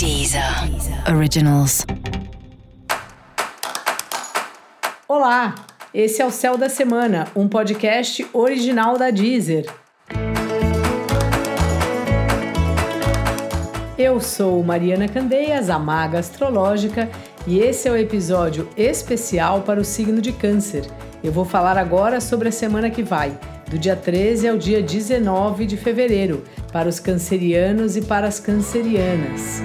Deezer Originals. Olá, esse é o Céu da Semana, um podcast original da Deezer. Eu sou Mariana Candeias, a maga astrológica, e esse é o episódio especial para o signo de Câncer. Eu vou falar agora sobre a semana que vai, do dia 13 ao dia 19 de fevereiro, para os cancerianos e para as cancerianas.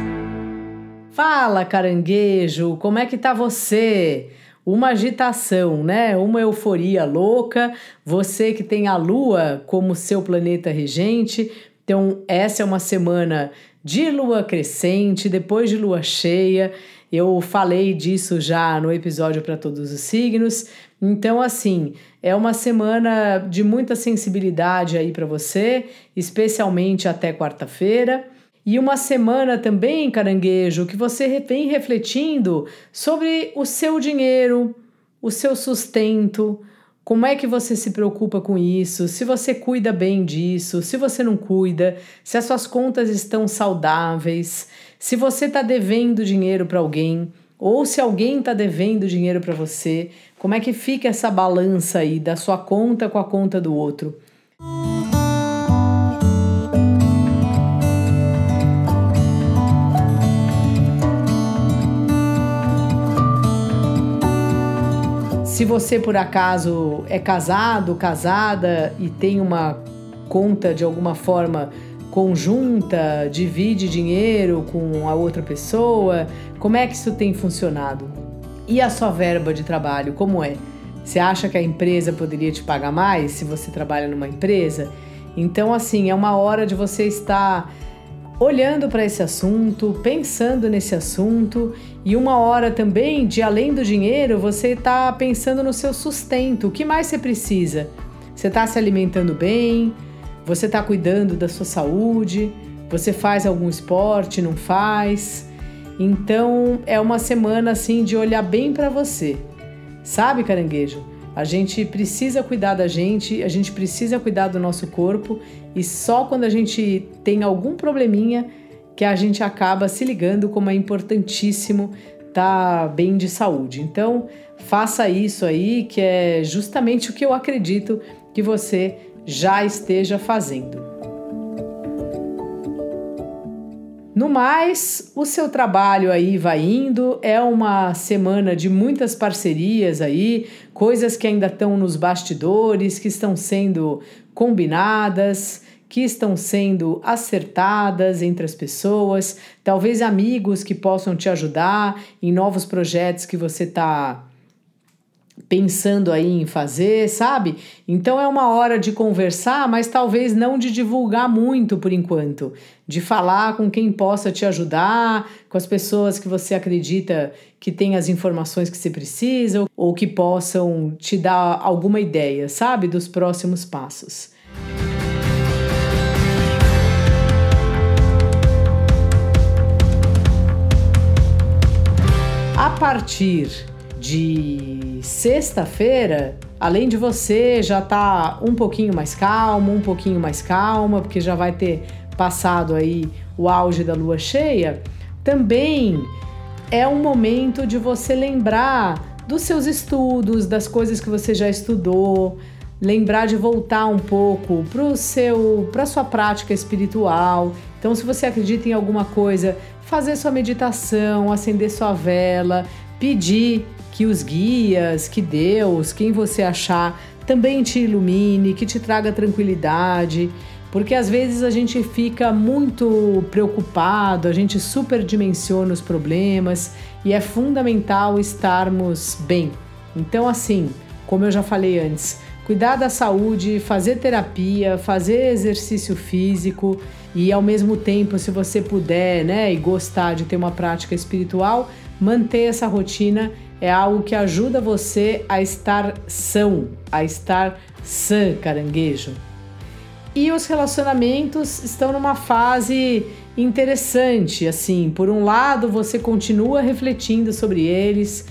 Fala, caranguejo, como é que tá você? Uma agitação, né? Uma euforia louca. Você que tem a Lua como seu planeta regente. Então, essa é uma semana de lua crescente, depois de lua cheia. Eu falei disso já no episódio para todos os signos. Então, assim, é uma semana de muita sensibilidade aí para você, especialmente até quarta-feira. E uma semana também, caranguejo, que você vem refletindo sobre o seu dinheiro, o seu sustento, como é que você se preocupa com isso, se você cuida bem disso, se você não cuida, se as suas contas estão saudáveis, se você está devendo dinheiro para alguém ou se alguém está devendo dinheiro para você, como é que fica essa balança aí da sua conta com a conta do outro? Se você por acaso é casado, casada e tem uma conta de alguma forma conjunta, divide dinheiro com a outra pessoa, como é que isso tem funcionado? E a sua verba de trabalho, como é? Você acha que a empresa poderia te pagar mais se você trabalha numa empresa? Então, assim, é uma hora de você estar olhando para esse assunto, pensando nesse assunto e uma hora também de além do dinheiro, você está pensando no seu sustento. O que mais você precisa? Você está se alimentando bem? Você está cuidando da sua saúde? Você faz algum esporte? Não faz? Então é uma semana assim de olhar bem para você. Sabe, caranguejo? A gente precisa cuidar da gente, a gente precisa cuidar do nosso corpo e só quando a gente tem algum probleminha que a gente acaba se ligando como é importantíssimo estar tá bem de saúde. Então, faça isso aí, que é justamente o que eu acredito que você já esteja fazendo. No mais, o seu trabalho aí vai indo, é uma semana de muitas parcerias aí, coisas que ainda estão nos bastidores, que estão sendo combinadas, que estão sendo acertadas entre as pessoas, talvez amigos que possam te ajudar em novos projetos que você está pensando aí em fazer, sabe? Então é uma hora de conversar, mas talvez não de divulgar muito por enquanto, de falar com quem possa te ajudar, com as pessoas que você acredita que tem as informações que você precisa ou que possam te dar alguma ideia, sabe, dos próximos passos. A partir de sexta-feira, além de você já tá um pouquinho mais calmo, um pouquinho mais calma, porque já vai ter passado aí o auge da lua cheia, também é um momento de você lembrar dos seus estudos, das coisas que você já estudou, lembrar de voltar um pouco para seu para sua prática espiritual. Então, se você acredita em alguma coisa, fazer sua meditação, acender sua vela, pedir que os guias, que Deus, quem você achar, também te ilumine, que te traga tranquilidade, porque às vezes a gente fica muito preocupado, a gente superdimensiona os problemas e é fundamental estarmos bem. Então, assim, como eu já falei antes, cuidar da saúde, fazer terapia, fazer exercício físico e ao mesmo tempo, se você puder, né, e gostar de ter uma prática espiritual, manter essa rotina é algo que ajuda você a estar são, a estar sã, caranguejo. E os relacionamentos estão numa fase interessante, assim, por um lado você continua refletindo sobre eles,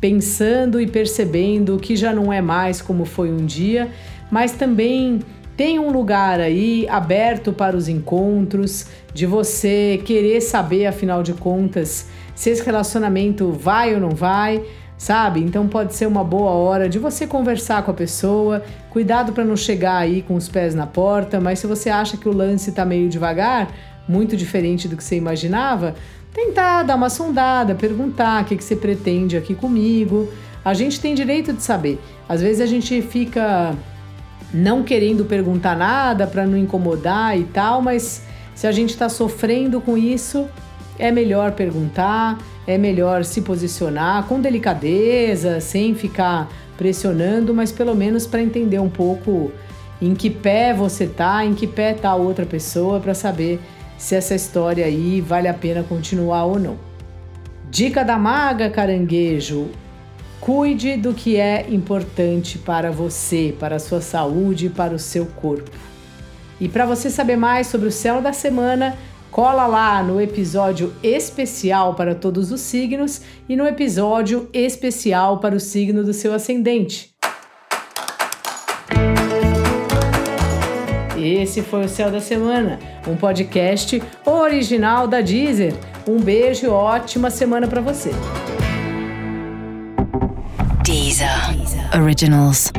pensando e percebendo que já não é mais como foi um dia, mas também tem um lugar aí aberto para os encontros, de você querer saber, afinal de contas, se esse relacionamento vai ou não vai, sabe? Então pode ser uma boa hora de você conversar com a pessoa. Cuidado para não chegar aí com os pés na porta, mas se você acha que o lance tá meio devagar, muito diferente do que você imaginava, tentar dar uma sondada, perguntar o que, que você pretende aqui comigo. A gente tem direito de saber. Às vezes a gente fica não querendo perguntar nada para não incomodar e tal, mas se a gente está sofrendo com isso, é melhor perguntar, é melhor se posicionar com delicadeza, sem ficar pressionando, mas pelo menos para entender um pouco em que pé você tá, em que pé tá a outra pessoa para saber se essa história aí vale a pena continuar ou não. Dica da maga, caranguejo: Cuide do que é importante para você, para a sua saúde, para o seu corpo. E para você saber mais sobre o céu da semana, cola lá no episódio especial para todos os signos e no episódio especial para o signo do seu ascendente. Esse foi o Céu da Semana, um podcast original da Deezer. Um beijo e ótima semana para você. Deezer. Originals.